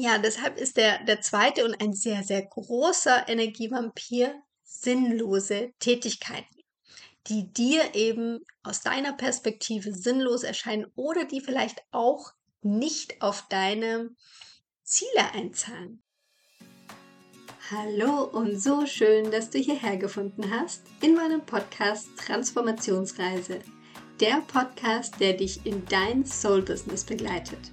Ja, deshalb ist der, der zweite und ein sehr, sehr großer Energievampir sinnlose Tätigkeiten, die dir eben aus deiner Perspektive sinnlos erscheinen oder die vielleicht auch nicht auf deine Ziele einzahlen. Hallo und so schön, dass du hierher gefunden hast in meinem Podcast Transformationsreise. Der Podcast, der dich in dein Soul-Business begleitet.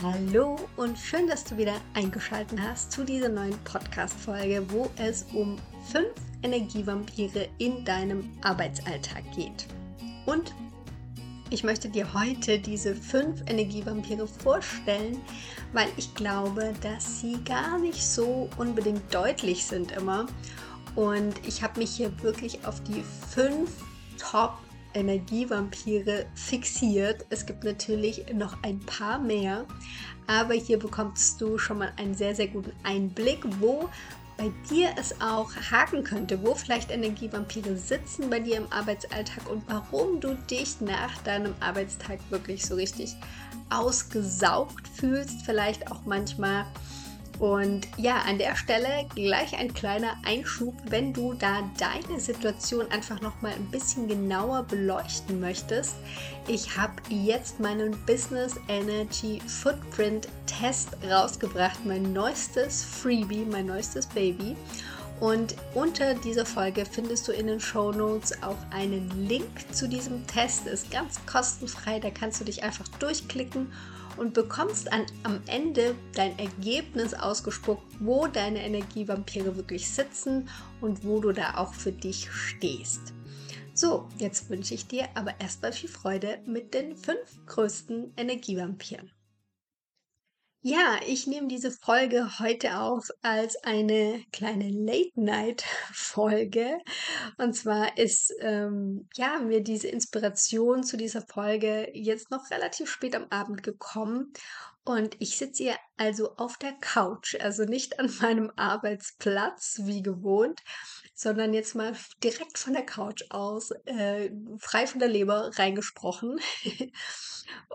Hallo und schön, dass du wieder eingeschaltet hast zu dieser neuen Podcast-Folge, wo es um fünf Energievampire in deinem Arbeitsalltag geht. Und ich möchte dir heute diese fünf Energievampire vorstellen, weil ich glaube, dass sie gar nicht so unbedingt deutlich sind immer. Und ich habe mich hier wirklich auf die fünf Top Energievampire fixiert. Es gibt natürlich noch ein paar mehr, aber hier bekommst du schon mal einen sehr, sehr guten Einblick, wo bei dir es auch haken könnte, wo vielleicht Energievampire sitzen bei dir im Arbeitsalltag und warum du dich nach deinem Arbeitstag wirklich so richtig ausgesaugt fühlst, vielleicht auch manchmal und ja, an der Stelle gleich ein kleiner Einschub, wenn du da deine Situation einfach noch mal ein bisschen genauer beleuchten möchtest. Ich habe jetzt meinen Business Energy Footprint Test rausgebracht, mein neuestes Freebie, mein neuestes Baby. Und unter dieser Folge findest du in den Show Notes auch einen Link zu diesem Test. Ist ganz kostenfrei, da kannst du dich einfach durchklicken und bekommst an, am Ende dein Ergebnis ausgespuckt, wo deine Energievampire wirklich sitzen und wo du da auch für dich stehst. So, jetzt wünsche ich dir aber erstmal viel Freude mit den fünf größten Energievampiren. Ja, ich nehme diese Folge heute auf als eine kleine Late-Night-Folge. Und zwar ist ähm, ja mir diese Inspiration zu dieser Folge jetzt noch relativ spät am Abend gekommen. Und ich sitze hier also auf der Couch, also nicht an meinem Arbeitsplatz wie gewohnt, sondern jetzt mal direkt von der Couch aus, äh, frei von der Leber reingesprochen.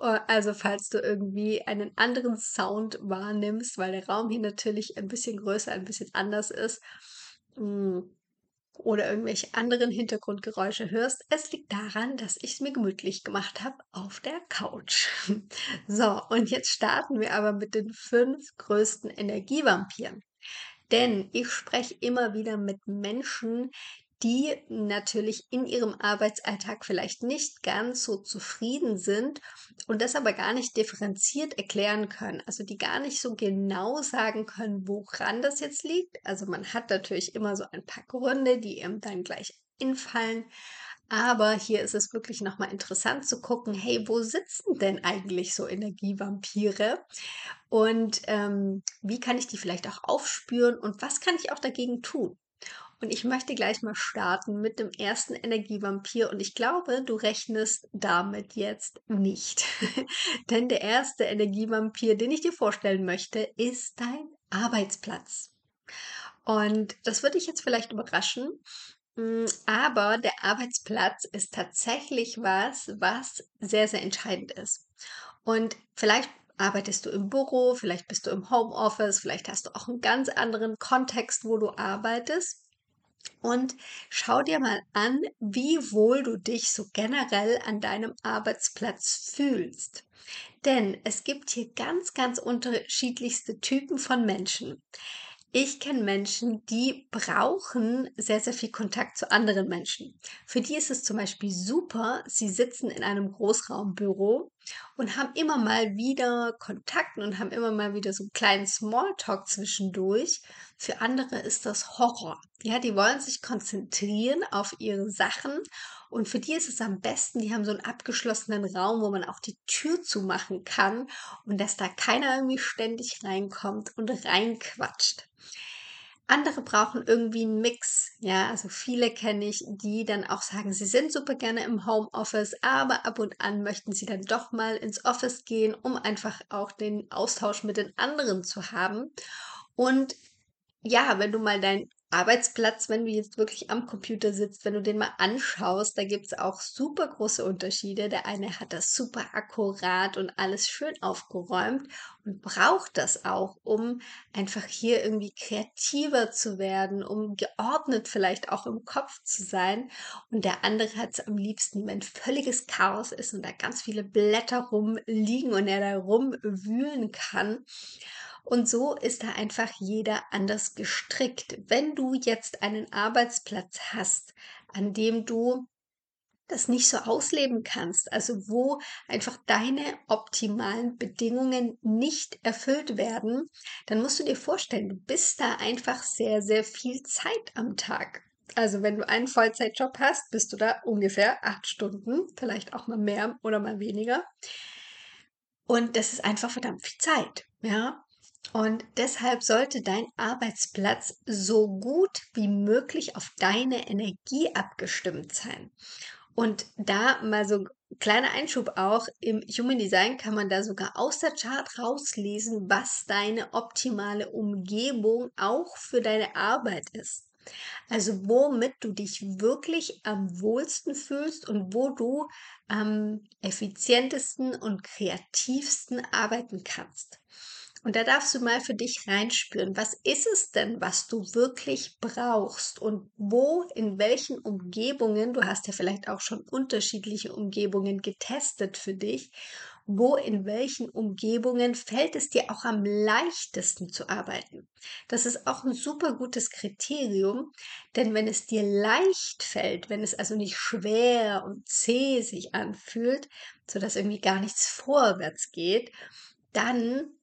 Äh, also falls du irgendwie einen anderen Sound wahrnimmst, weil der Raum hier natürlich ein bisschen größer, ein bisschen anders ist, mm, oder irgendwelche anderen Hintergrundgeräusche hörst, es liegt daran, dass ich es mir gemütlich gemacht habe auf der Couch. So, und jetzt starten wir aber mit den fünf größten Energievampiren. Denn ich spreche immer wieder mit Menschen, die natürlich in ihrem Arbeitsalltag vielleicht nicht ganz so zufrieden sind und das aber gar nicht differenziert erklären können. Also die gar nicht so genau sagen können, woran das jetzt liegt. Also man hat natürlich immer so ein paar Gründe, die ihm dann gleich infallen. Aber hier ist es wirklich nochmal interessant zu gucken, hey, wo sitzen denn eigentlich so Energievampire? Und ähm, wie kann ich die vielleicht auch aufspüren und was kann ich auch dagegen tun? Und ich möchte gleich mal starten mit dem ersten Energievampir. Und ich glaube, du rechnest damit jetzt nicht. Denn der erste Energievampir, den ich dir vorstellen möchte, ist dein Arbeitsplatz. Und das würde dich jetzt vielleicht überraschen. Mm, aber der Arbeitsplatz ist tatsächlich was, was sehr, sehr entscheidend ist. Und vielleicht arbeitest du im Büro, vielleicht bist du im Homeoffice, vielleicht hast du auch einen ganz anderen Kontext, wo du arbeitest. Und schau dir mal an, wie wohl du dich so generell an deinem Arbeitsplatz fühlst. Denn es gibt hier ganz, ganz unterschiedlichste Typen von Menschen. Ich kenne Menschen, die brauchen sehr, sehr viel Kontakt zu anderen Menschen. Für die ist es zum Beispiel super, sie sitzen in einem Großraumbüro und haben immer mal wieder Kontakt und haben immer mal wieder so einen kleinen Smalltalk zwischendurch. Für andere ist das Horror. Ja, die wollen sich konzentrieren auf ihre Sachen und für die ist es am besten, die haben so einen abgeschlossenen Raum, wo man auch die Tür zumachen kann und dass da keiner irgendwie ständig reinkommt und reinquatscht. Andere brauchen irgendwie einen Mix, ja. Also, viele kenne ich, die dann auch sagen, sie sind super gerne im Homeoffice, aber ab und an möchten sie dann doch mal ins Office gehen, um einfach auch den Austausch mit den anderen zu haben. Und ja, wenn du mal deinen Arbeitsplatz, wenn du jetzt wirklich am Computer sitzt, wenn du den mal anschaust, da gibt's auch super große Unterschiede. Der eine hat das super akkurat und alles schön aufgeräumt und braucht das auch, um einfach hier irgendwie kreativer zu werden, um geordnet vielleicht auch im Kopf zu sein. Und der andere hat es am liebsten, wenn völliges Chaos ist und da ganz viele Blätter rumliegen und er da rumwühlen kann. Und so ist da einfach jeder anders gestrickt. Wenn du jetzt einen Arbeitsplatz hast, an dem du das nicht so ausleben kannst, also wo einfach deine optimalen Bedingungen nicht erfüllt werden, dann musst du dir vorstellen, du bist da einfach sehr, sehr viel Zeit am Tag. Also wenn du einen Vollzeitjob hast, bist du da ungefähr acht Stunden, vielleicht auch mal mehr oder mal weniger. Und das ist einfach verdammt viel Zeit, ja. Und deshalb sollte dein Arbeitsplatz so gut wie möglich auf deine Energie abgestimmt sein. Und da mal so kleiner Einschub auch, im Human Design kann man da sogar aus der Chart rauslesen, was deine optimale Umgebung auch für deine Arbeit ist. Also womit du dich wirklich am wohlsten fühlst und wo du am effizientesten und kreativsten arbeiten kannst. Und da darfst du mal für dich reinspüren, was ist es denn, was du wirklich brauchst und wo, in welchen Umgebungen, du hast ja vielleicht auch schon unterschiedliche Umgebungen getestet für dich, wo in welchen Umgebungen fällt es dir auch am leichtesten zu arbeiten. Das ist auch ein super gutes Kriterium, denn wenn es dir leicht fällt, wenn es also nicht schwer und zäh sich anfühlt, sodass irgendwie gar nichts vorwärts geht, dann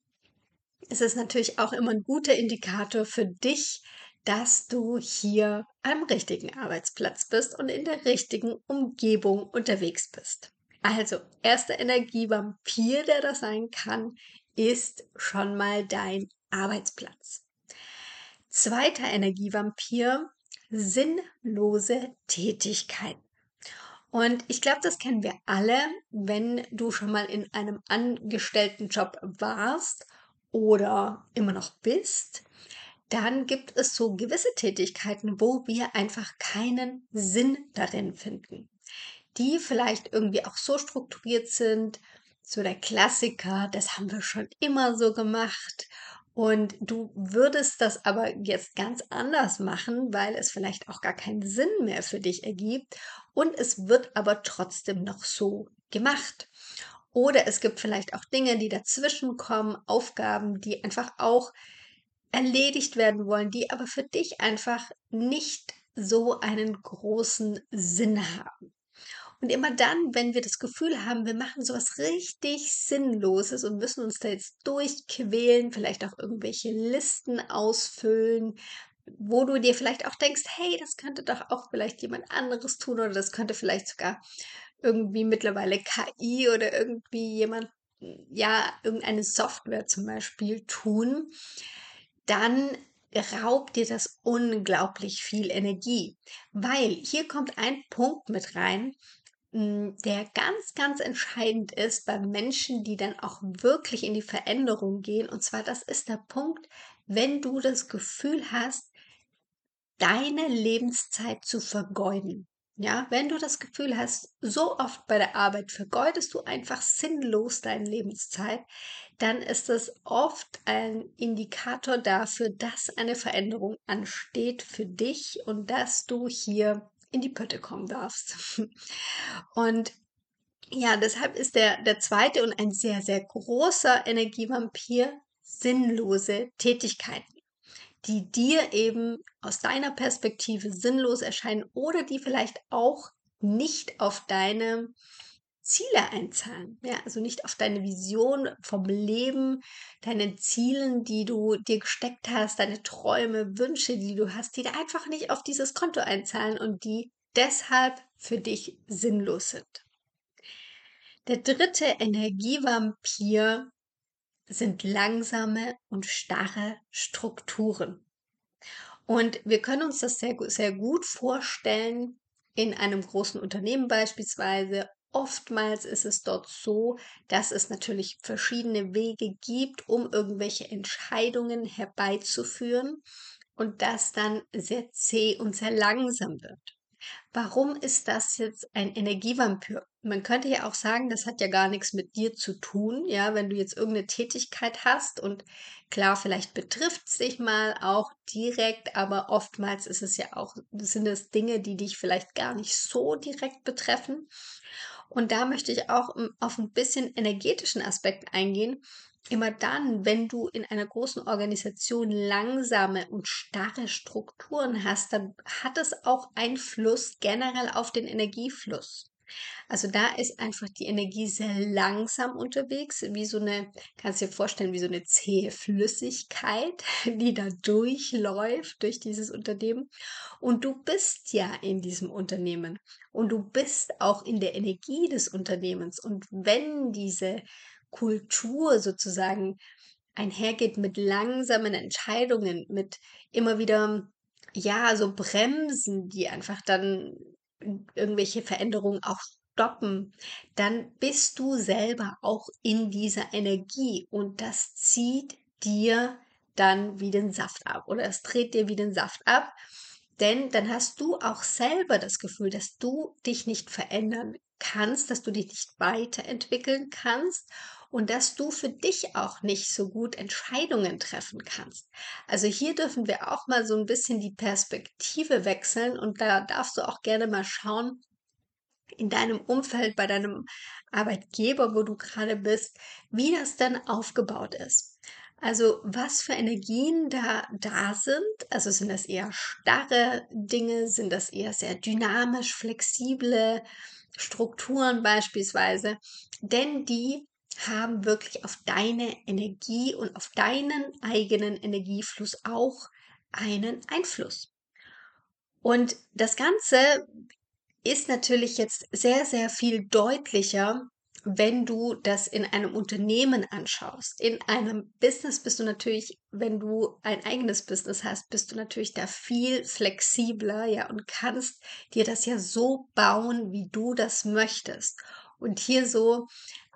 ist es natürlich auch immer ein guter Indikator für dich, dass du hier am richtigen Arbeitsplatz bist und in der richtigen Umgebung unterwegs bist. Also, erster Energievampir, der das sein kann, ist schon mal dein Arbeitsplatz. Zweiter Energievampir, sinnlose Tätigkeiten. Und ich glaube, das kennen wir alle, wenn du schon mal in einem angestellten Job warst oder immer noch bist, dann gibt es so gewisse Tätigkeiten, wo wir einfach keinen Sinn darin finden, die vielleicht irgendwie auch so strukturiert sind, so der Klassiker, das haben wir schon immer so gemacht. Und du würdest das aber jetzt ganz anders machen, weil es vielleicht auch gar keinen Sinn mehr für dich ergibt. Und es wird aber trotzdem noch so gemacht. Oder es gibt vielleicht auch Dinge, die dazwischen kommen, Aufgaben, die einfach auch erledigt werden wollen, die aber für dich einfach nicht so einen großen Sinn haben. Und immer dann, wenn wir das Gefühl haben, wir machen sowas richtig Sinnloses und müssen uns da jetzt durchquälen, vielleicht auch irgendwelche Listen ausfüllen, wo du dir vielleicht auch denkst, hey, das könnte doch auch vielleicht jemand anderes tun oder das könnte vielleicht sogar irgendwie mittlerweile KI oder irgendwie jemand, ja, irgendeine Software zum Beispiel tun, dann raubt dir das unglaublich viel Energie. Weil hier kommt ein Punkt mit rein, hm, der ganz, ganz entscheidend ist bei Menschen, die dann auch wirklich in die Veränderung gehen. Und zwar, das ist der Punkt, wenn du das Gefühl hast, deine Lebenszeit zu vergeuden. Ja, wenn du das Gefühl hast, so oft bei der Arbeit vergeudest du einfach sinnlos deine Lebenszeit, dann ist es oft ein Indikator dafür, dass eine Veränderung ansteht für dich und dass du hier in die Pötte kommen darfst. Und ja, deshalb ist der, der zweite und ein sehr, sehr großer Energievampir sinnlose Tätigkeiten die dir eben aus deiner Perspektive sinnlos erscheinen oder die vielleicht auch nicht auf deine Ziele einzahlen. Ja, also nicht auf deine Vision vom Leben, deinen Zielen, die du dir gesteckt hast, deine Träume, Wünsche, die du hast, die da einfach nicht auf dieses Konto einzahlen und die deshalb für dich sinnlos sind. Der dritte Energievampir sind langsame und starre Strukturen. Und wir können uns das sehr, sehr gut vorstellen in einem großen Unternehmen beispielsweise. Oftmals ist es dort so, dass es natürlich verschiedene Wege gibt, um irgendwelche Entscheidungen herbeizuführen und das dann sehr zäh und sehr langsam wird. Warum ist das jetzt ein Energievampir? Man könnte ja auch sagen, das hat ja gar nichts mit dir zu tun, ja, wenn du jetzt irgendeine Tätigkeit hast und klar, vielleicht betrifft es dich mal auch direkt, aber oftmals ist es ja auch, sind es Dinge, die dich vielleicht gar nicht so direkt betreffen. Und da möchte ich auch auf ein bisschen energetischen Aspekt eingehen, Immer dann, wenn du in einer großen Organisation langsame und starre Strukturen hast, dann hat es auch Einfluss generell auf den Energiefluss. Also da ist einfach die Energie sehr langsam unterwegs, wie so eine, kannst dir vorstellen, wie so eine zähe Flüssigkeit, die da durchläuft durch dieses Unternehmen. Und du bist ja in diesem Unternehmen und du bist auch in der Energie des Unternehmens. Und wenn diese Kultur sozusagen einhergeht mit langsamen Entscheidungen, mit immer wieder, ja, so Bremsen, die einfach dann irgendwelche Veränderungen auch stoppen, dann bist du selber auch in dieser Energie und das zieht dir dann wie den Saft ab oder es dreht dir wie den Saft ab. Denn dann hast du auch selber das Gefühl, dass du dich nicht verändern kannst, dass du dich nicht weiterentwickeln kannst und dass du für dich auch nicht so gut Entscheidungen treffen kannst. Also hier dürfen wir auch mal so ein bisschen die Perspektive wechseln und da darfst du auch gerne mal schauen, in deinem Umfeld, bei deinem Arbeitgeber, wo du gerade bist, wie das dann aufgebaut ist. Also was für Energien da da sind. Also sind das eher starre Dinge, sind das eher sehr dynamisch, flexible Strukturen beispielsweise. Denn die haben wirklich auf deine Energie und auf deinen eigenen Energiefluss auch einen Einfluss. Und das Ganze ist natürlich jetzt sehr, sehr viel deutlicher, wenn du das in einem Unternehmen anschaust. In einem Business bist du natürlich, wenn du ein eigenes Business hast, bist du natürlich da viel flexibler, ja, und kannst dir das ja so bauen, wie du das möchtest. Und hier so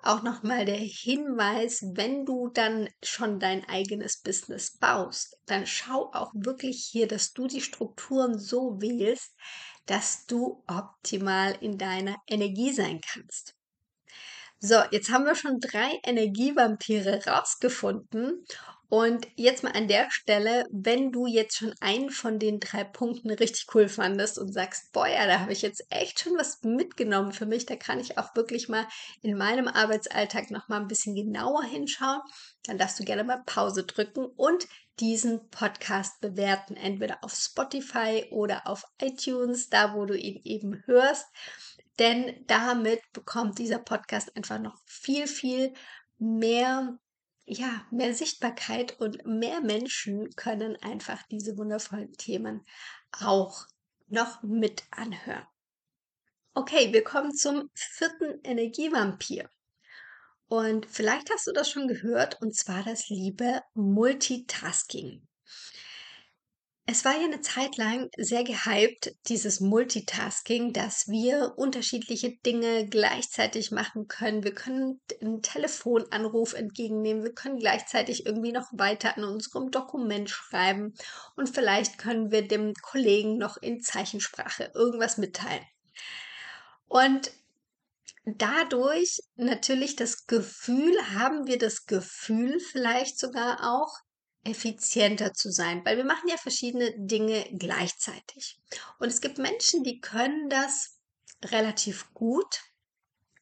auch nochmal der Hinweis, wenn du dann schon dein eigenes Business baust, dann schau auch wirklich hier, dass du die Strukturen so wählst, dass du optimal in deiner Energie sein kannst. So, jetzt haben wir schon drei Energievampire rausgefunden. Und jetzt mal an der Stelle, wenn du jetzt schon einen von den drei Punkten richtig cool fandest und sagst, boah, ja, da habe ich jetzt echt schon was mitgenommen für mich, da kann ich auch wirklich mal in meinem Arbeitsalltag noch mal ein bisschen genauer hinschauen, dann darfst du gerne mal Pause drücken und diesen Podcast bewerten, entweder auf Spotify oder auf iTunes, da wo du ihn eben hörst. Denn damit bekommt dieser Podcast einfach noch viel, viel mehr, ja, mehr Sichtbarkeit und mehr Menschen können einfach diese wundervollen Themen auch noch mit anhören. Okay, wir kommen zum vierten Energievampir. Und vielleicht hast du das schon gehört, und zwar das liebe Multitasking. Es war ja eine Zeit lang sehr gehypt, dieses Multitasking, dass wir unterschiedliche Dinge gleichzeitig machen können. Wir können einen Telefonanruf entgegennehmen, wir können gleichzeitig irgendwie noch weiter an unserem Dokument schreiben und vielleicht können wir dem Kollegen noch in Zeichensprache irgendwas mitteilen. Und dadurch natürlich das Gefühl, haben wir das Gefühl vielleicht sogar auch, effizienter zu sein, weil wir machen ja verschiedene Dinge gleichzeitig. Und es gibt Menschen, die können das relativ gut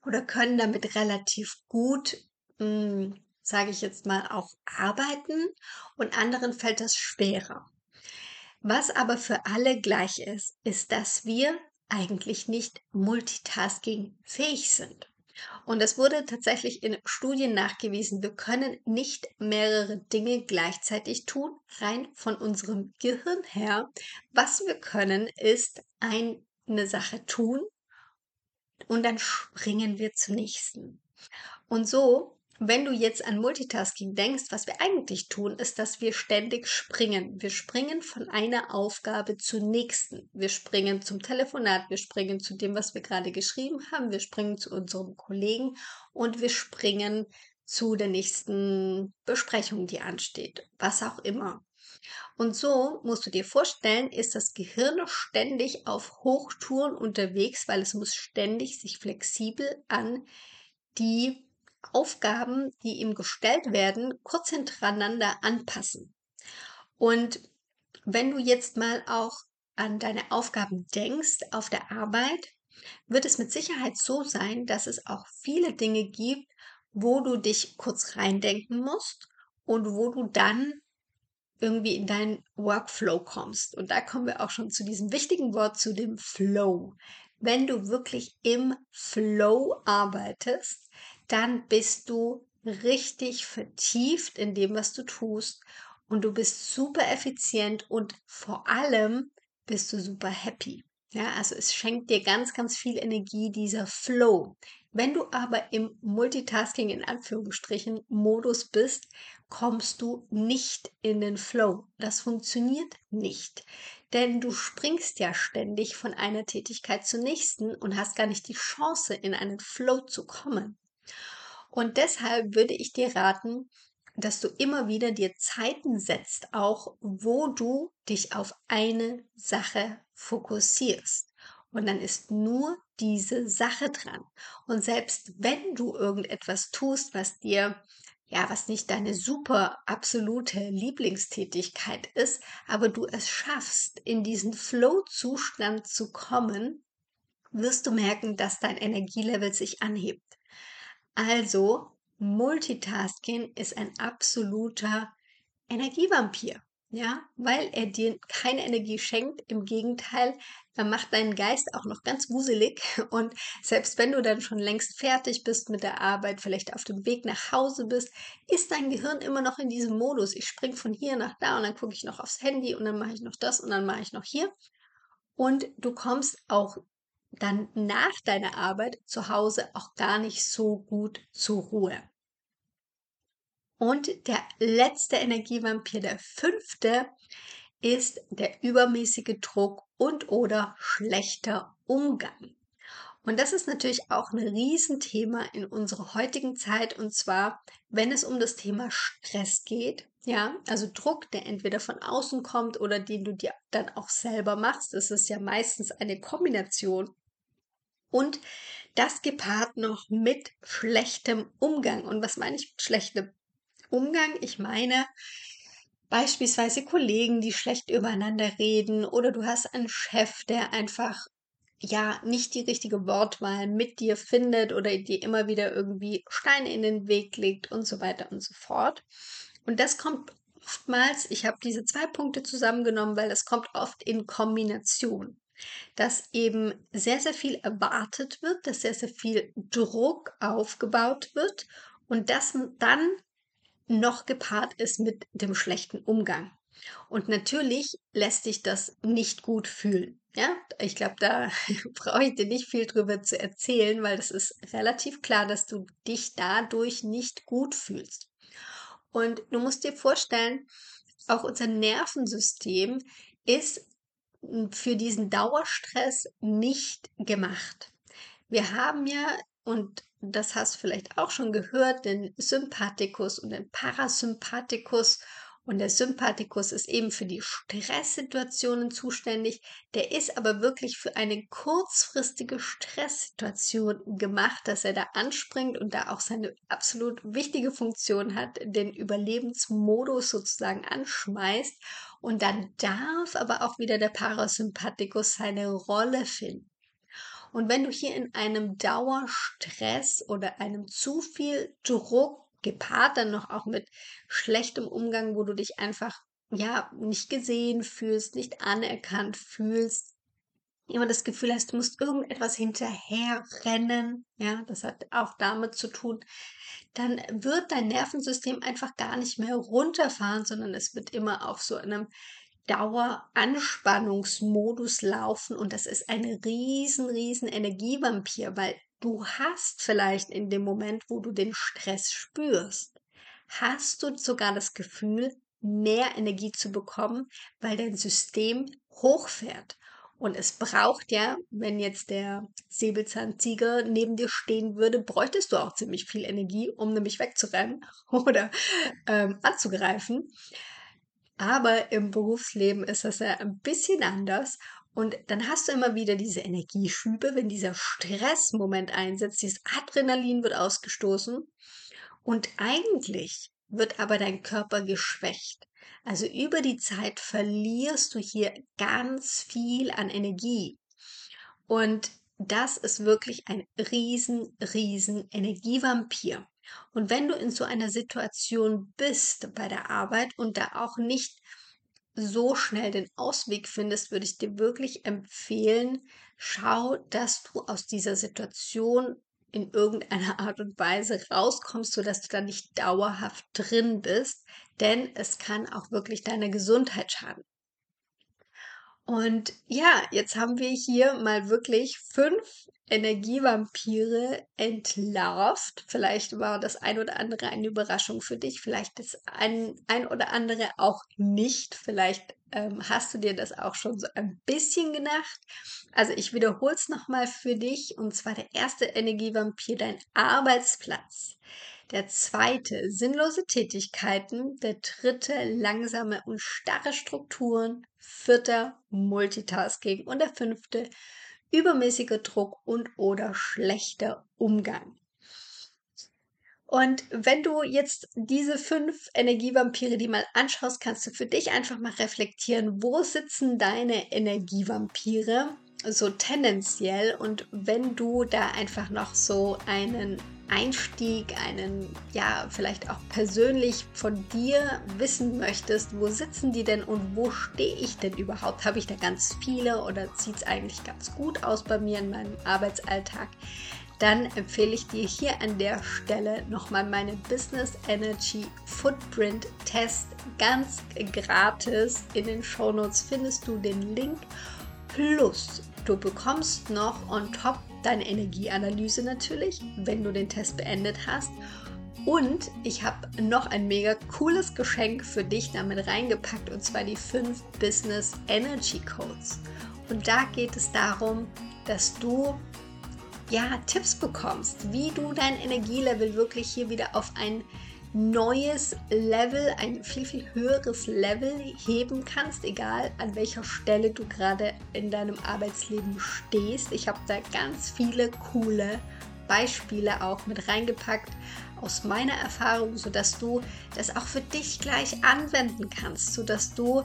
oder können damit relativ gut, hm, sage ich jetzt mal, auch arbeiten und anderen fällt das schwerer. Was aber für alle gleich ist, ist, dass wir eigentlich nicht multitasking fähig sind. Und es wurde tatsächlich in Studien nachgewiesen, wir können nicht mehrere Dinge gleichzeitig tun, rein von unserem Gehirn her. Was wir können, ist eine Sache tun und dann springen wir zur nächsten. Und so wenn du jetzt an Multitasking denkst, was wir eigentlich tun, ist, dass wir ständig springen. Wir springen von einer Aufgabe zur nächsten. Wir springen zum Telefonat, wir springen zu dem, was wir gerade geschrieben haben, wir springen zu unserem Kollegen und wir springen zu der nächsten Besprechung, die ansteht, was auch immer. Und so musst du dir vorstellen, ist das Gehirn ständig auf Hochtouren unterwegs, weil es muss ständig sich flexibel an die Aufgaben, die ihm gestellt werden, kurz hintereinander anpassen. Und wenn du jetzt mal auch an deine Aufgaben denkst auf der Arbeit, wird es mit Sicherheit so sein, dass es auch viele Dinge gibt, wo du dich kurz reindenken musst und wo du dann irgendwie in deinen Workflow kommst. Und da kommen wir auch schon zu diesem wichtigen Wort, zu dem Flow. Wenn du wirklich im Flow arbeitest, dann bist du richtig vertieft in dem, was du tust und du bist super effizient und vor allem bist du super happy. Ja, also es schenkt dir ganz, ganz viel Energie, dieser Flow. Wenn du aber im Multitasking in Anführungsstrichen Modus bist, kommst du nicht in den Flow. Das funktioniert nicht. Denn du springst ja ständig von einer Tätigkeit zur nächsten und hast gar nicht die Chance, in einen Flow zu kommen. Und deshalb würde ich dir raten, dass du immer wieder dir Zeiten setzt, auch wo du dich auf eine Sache fokussierst. Und dann ist nur diese Sache dran. Und selbst wenn du irgendetwas tust, was dir ja, was nicht deine super absolute Lieblingstätigkeit ist, aber du es schaffst, in diesen Flow-Zustand zu kommen, wirst du merken, dass dein Energielevel sich anhebt. Also, Multitasking ist ein absoluter Energievampir. Ja, weil er dir keine Energie schenkt. Im Gegenteil, er macht deinen Geist auch noch ganz wuselig. Und selbst wenn du dann schon längst fertig bist mit der Arbeit, vielleicht auf dem Weg nach Hause bist, ist dein Gehirn immer noch in diesem Modus. Ich springe von hier nach da und dann gucke ich noch aufs Handy und dann mache ich noch das und dann mache ich noch hier. Und du kommst auch dann nach deiner Arbeit zu Hause auch gar nicht so gut zur Ruhe. Und der letzte Energievampir, der fünfte, ist der übermäßige Druck und oder schlechter Umgang. Und das ist natürlich auch ein Riesenthema in unserer heutigen Zeit und zwar, wenn es um das Thema Stress geht. Ja, also Druck, der entweder von außen kommt oder den du dir dann auch selber machst. Das ist ja meistens eine Kombination. Und das gepaart noch mit schlechtem Umgang. Und was meine ich mit schlechtem Umgang. Ich meine beispielsweise Kollegen, die schlecht übereinander reden oder du hast einen Chef, der einfach ja nicht die richtige Wortwahl mit dir findet oder dir immer wieder irgendwie Steine in den Weg legt und so weiter und so fort. Und das kommt oftmals, ich habe diese zwei Punkte zusammengenommen, weil das kommt oft in Kombination. Dass eben sehr, sehr viel erwartet wird, dass sehr, sehr viel Druck aufgebaut wird und dass dann noch gepaart ist mit dem schlechten Umgang. Und natürlich lässt sich das nicht gut fühlen. Ja, ich glaube, da brauche ich dir nicht viel drüber zu erzählen, weil das ist relativ klar, dass du dich dadurch nicht gut fühlst. Und du musst dir vorstellen, auch unser Nervensystem ist für diesen Dauerstress nicht gemacht. Wir haben ja, und das hast du vielleicht auch schon gehört, den Sympathikus und den Parasympathikus. Und der Sympathikus ist eben für die Stresssituationen zuständig. Der ist aber wirklich für eine kurzfristige Stresssituation gemacht, dass er da anspringt und da auch seine absolut wichtige Funktion hat, den Überlebensmodus sozusagen anschmeißt. Und dann darf aber auch wieder der Parasympathikus seine Rolle finden. Und wenn du hier in einem Dauerstress oder einem zu viel Druck gepaart dann noch auch mit schlechtem Umgang, wo du dich einfach ja nicht gesehen fühlst, nicht anerkannt fühlst, immer das Gefühl hast, du musst irgendetwas hinterherrennen, ja, das hat auch damit zu tun, dann wird dein Nervensystem einfach gar nicht mehr runterfahren, sondern es wird immer auf so einem Daueranspannungsmodus laufen und das ist ein riesen, riesen Energievampir, weil du hast vielleicht in dem Moment, wo du den Stress spürst, hast du sogar das Gefühl, mehr Energie zu bekommen, weil dein System hochfährt. Und es braucht ja, wenn jetzt der Säbelzahntiger neben dir stehen würde, bräuchtest du auch ziemlich viel Energie, um nämlich wegzurennen oder ähm, anzugreifen. Aber im Berufsleben ist das ja ein bisschen anders. Und dann hast du immer wieder diese Energieschübe, wenn dieser Stressmoment einsetzt, dieses Adrenalin wird ausgestoßen. Und eigentlich wird aber dein Körper geschwächt. Also über die Zeit verlierst du hier ganz viel an Energie. Und das ist wirklich ein riesen, riesen Energievampir. Und wenn du in so einer Situation bist bei der Arbeit und da auch nicht so schnell den Ausweg findest, würde ich dir wirklich empfehlen, schau, dass du aus dieser Situation in irgendeiner Art und Weise rauskommst, sodass du da nicht dauerhaft drin bist, denn es kann auch wirklich deiner Gesundheit schaden. Und ja, jetzt haben wir hier mal wirklich fünf Energievampire entlarvt. Vielleicht war das ein oder andere eine Überraschung für dich, vielleicht das ein, ein oder andere auch nicht. Vielleicht ähm, hast du dir das auch schon so ein bisschen gedacht. Also ich wiederhole es nochmal für dich. Und zwar der erste Energievampir, dein Arbeitsplatz. Der zweite, sinnlose Tätigkeiten. Der dritte, langsame und starre Strukturen. Vierter, Multitasking. Und der fünfte, übermäßiger Druck und oder schlechter Umgang. Und wenn du jetzt diese fünf Energievampire die mal anschaust, kannst du für dich einfach mal reflektieren, wo sitzen deine Energievampire so tendenziell und wenn du da einfach noch so einen Einstieg, einen, ja, vielleicht auch persönlich von dir wissen möchtest, wo sitzen die denn und wo stehe ich denn überhaupt? Habe ich da ganz viele oder sieht es eigentlich ganz gut aus bei mir in meinem Arbeitsalltag? Dann empfehle ich dir hier an der Stelle nochmal meinen Business Energy Footprint Test ganz gratis. In den Show Notes findest du den Link. Plus, du bekommst noch on top deine Energieanalyse natürlich, wenn du den Test beendet hast. Und ich habe noch ein mega cooles Geschenk für dich damit reingepackt, und zwar die 5 Business Energy Codes. Und da geht es darum, dass du ja Tipps bekommst, wie du dein Energielevel wirklich hier wieder auf ein neues Level, ein viel, viel höheres Level heben kannst, egal an welcher Stelle du gerade in deinem Arbeitsleben stehst. Ich habe da ganz viele coole Beispiele auch mit reingepackt aus meiner Erfahrung, sodass du das auch für dich gleich anwenden kannst, sodass du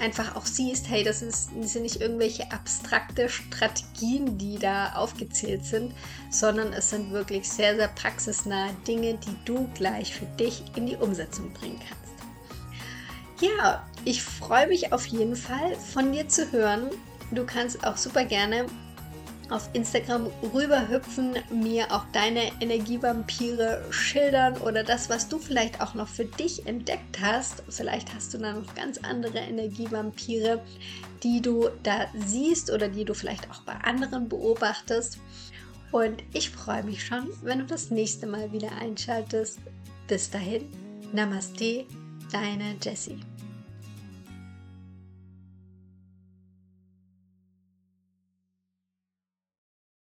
einfach auch siehst, hey, das, ist, das sind nicht irgendwelche abstrakte Strategien, die da aufgezählt sind, sondern es sind wirklich sehr, sehr praxisnahe Dinge, die du gleich für dich in die Umsetzung bringen kannst. Ja, ich freue mich auf jeden Fall von dir zu hören. Du kannst auch super gerne auf Instagram rüberhüpfen, mir auch deine Energievampire schildern oder das, was du vielleicht auch noch für dich entdeckt hast. Vielleicht hast du da noch ganz andere Energievampire, die du da siehst oder die du vielleicht auch bei anderen beobachtest. Und ich freue mich schon, wenn du das nächste Mal wieder einschaltest. Bis dahin, Namaste, deine Jessie.